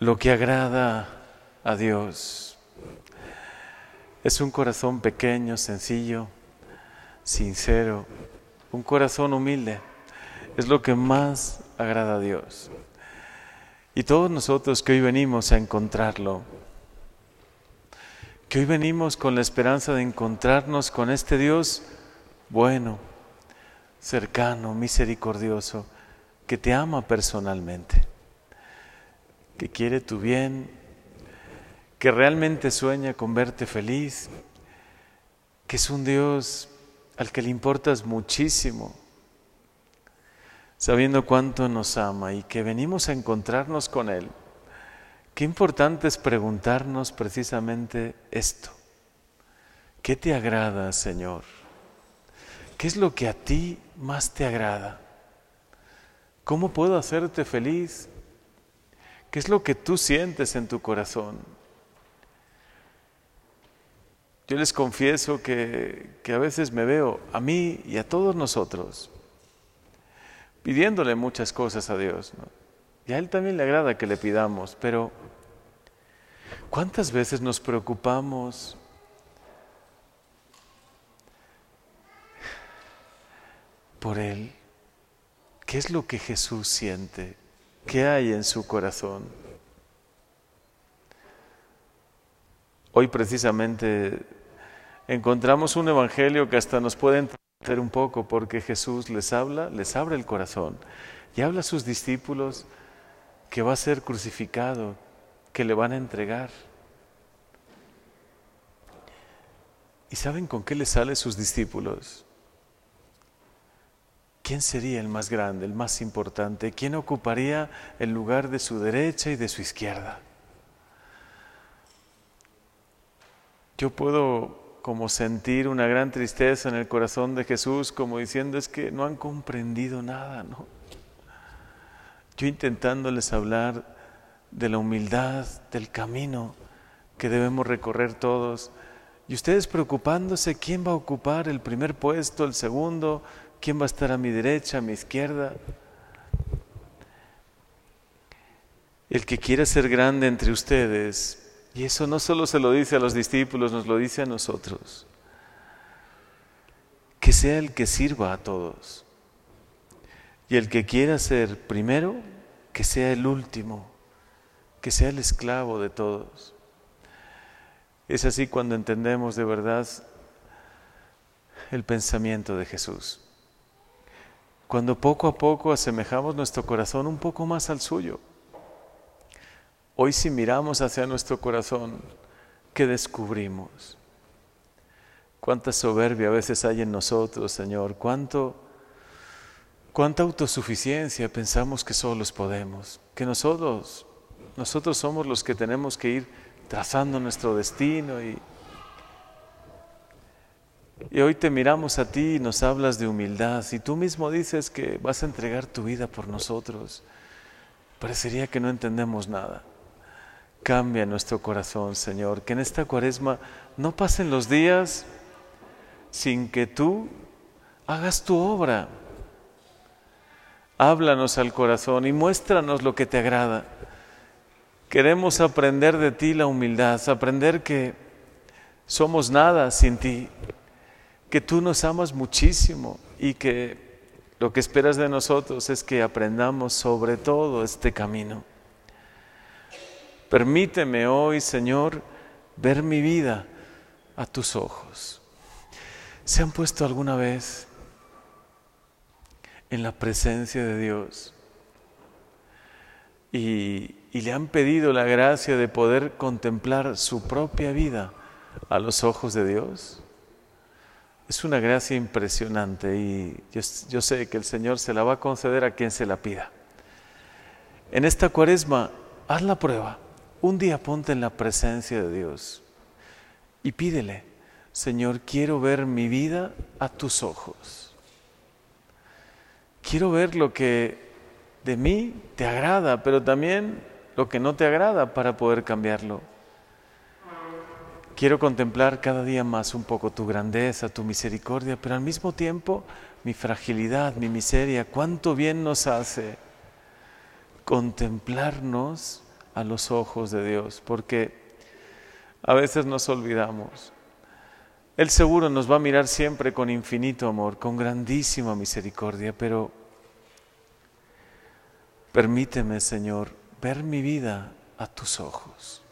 lo que agrada a Dios. Es un corazón pequeño, sencillo, sincero, un corazón humilde. Es lo que más agrada a Dios. Y todos nosotros que hoy venimos a encontrarlo, que hoy venimos con la esperanza de encontrarnos con este Dios bueno, cercano, misericordioso, que te ama personalmente, que quiere tu bien, que realmente sueña con verte feliz, que es un Dios al que le importas muchísimo, sabiendo cuánto nos ama y que venimos a encontrarnos con Él. Qué importante es preguntarnos precisamente esto. ¿Qué te agrada, Señor? ¿Qué es lo que a ti más te agrada? ¿Cómo puedo hacerte feliz? ¿Qué es lo que tú sientes en tu corazón? Yo les confieso que, que, a veces me veo a mí y a todos nosotros pidiéndole muchas cosas a Dios. Y a Él también le agrada que le pidamos, pero ¿cuántas veces nos preocupamos por Él? ¿Qué es lo que Jesús siente? ¿Qué hay en su corazón? Hoy precisamente encontramos un evangelio que hasta nos puede entender un poco porque Jesús les habla, les abre el corazón y habla a sus discípulos que va a ser crucificado, que le van a entregar. ¿Y saben con qué le sale sus discípulos? ¿Quién sería el más grande, el más importante? ¿Quién ocuparía el lugar de su derecha y de su izquierda? Yo puedo como sentir una gran tristeza en el corazón de Jesús, como diciendo es que no han comprendido nada, ¿no? Yo intentándoles hablar de la humildad, del camino que debemos recorrer todos, y ustedes preocupándose quién va a ocupar el primer puesto, el segundo, quién va a estar a mi derecha, a mi izquierda. El que quiera ser grande entre ustedes, y eso no solo se lo dice a los discípulos, nos lo dice a nosotros, que sea el que sirva a todos. Y el que quiera ser primero, que sea el último, que sea el esclavo de todos. Es así cuando entendemos de verdad el pensamiento de Jesús. Cuando poco a poco asemejamos nuestro corazón un poco más al suyo. Hoy si miramos hacia nuestro corazón, ¿qué descubrimos? Cuánta soberbia a veces hay en nosotros, Señor. Cuánto cuánta autosuficiencia pensamos que solos podemos, que nosotros, nosotros somos los que tenemos que ir trazando nuestro destino y, y hoy te miramos a ti y nos hablas de humildad y tú mismo dices que vas a entregar tu vida por nosotros. Parecería que no entendemos nada. Cambia nuestro corazón, Señor, que en esta cuaresma no pasen los días sin que tú hagas tu obra háblanos al corazón y muéstranos lo que te agrada. Queremos aprender de ti la humildad, aprender que somos nada sin ti, que tú nos amas muchísimo y que lo que esperas de nosotros es que aprendamos sobre todo este camino. Permíteme hoy, Señor, ver mi vida a tus ojos. ¿Se han puesto alguna vez en la presencia de Dios y, le han pedido la gracia de poder contemplar su propia vida a los ojos de Dios. Es una gracia impresionante y yo, sé que el Señor se la va a conceder a quien se la pida. En esta cuaresma, haz la prueba. Un día ponte en la presencia de Dios y pídele, Señor, quiero ver mi vida a tus ojos. Quiero ver lo que de mí te agrada, pero también lo que no te agrada para poder cambiarlo. Quiero contemplar cada día más un poco tu grandeza, tu misericordia, pero al mismo tiempo mi fragilidad, mi miseria. Cuánto bien nos hace contemplarnos a los ojos de Dios, porque a veces nos olvidamos. Él seguro nos va a mirar siempre con infinito amor, con grandísima misericordia, pero permíteme, Señor, ver mi vida a tus ojos.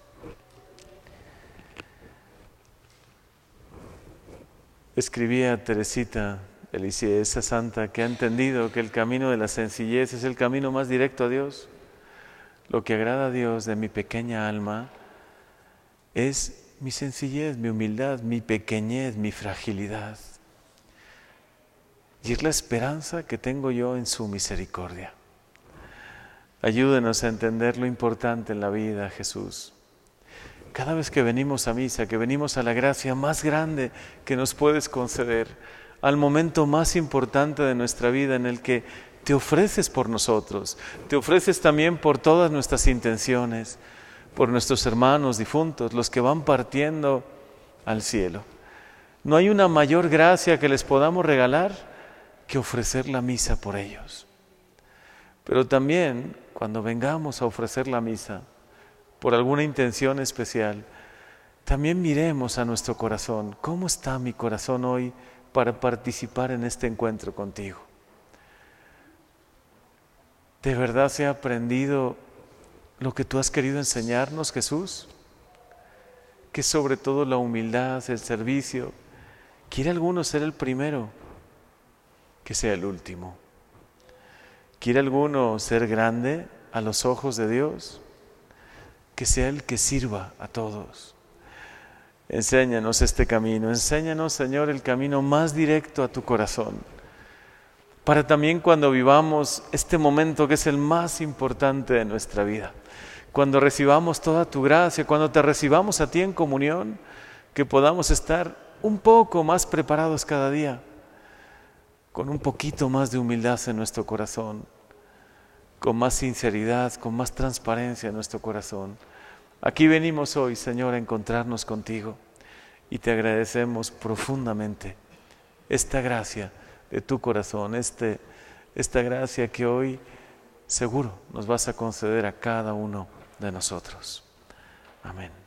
Escribía Teresita Elisea, esa santa que ha entendido que el camino de la sencillez es el camino más directo a Dios. Lo que agrada a Dios de mi pequeña alma es mi sencillez, mi humildad, mi pequeñez, mi fragilidad. Y es la esperanza que tengo yo en su misericordia. Ayúdenos a entender lo importante en la vida, Jesús. Cada vez que venimos a misa, que venimos a la gracia más grande que nos puedes conceder, al momento más importante de nuestra vida en el que te ofreces por nosotros, te ofreces también por todas nuestras intenciones, por nuestros hermanos difuntos, los que van partiendo al cielo. No hay una mayor gracia que les podamos regalar que ofrecer la misa por ellos. Pero también cuando vengamos a ofrecer la misa por alguna intención especial, también miremos a nuestro corazón. ¿Cómo está mi corazón hoy para participar en este encuentro contigo? ¿De verdad se ha aprendido lo que tú has querido enseñarnos, Jesús? Que sobre todo la humildad, el servicio. ¿Quiere alguno ser el primero? Que sea el último. ¿Quiere alguno ser grande a los ojos de Dios? Que sea el que sirva a todos. Enséñanos este camino, enséñanos, Señor, el camino más directo a tu corazón, para también cuando vivamos este momento que es el más importante de nuestra vida, cuando recibamos toda tu gracia, cuando te recibamos a ti en comunión, que podamos estar un poco más preparados cada día con un poquito más de humildad en nuestro corazón, con más sinceridad, con más transparencia en nuestro corazón. Aquí venimos hoy, Señor, a encontrarnos contigo y te agradecemos profundamente esta gracia de tu corazón, este, esta gracia que hoy seguro nos vas a conceder a cada uno de nosotros. Amén.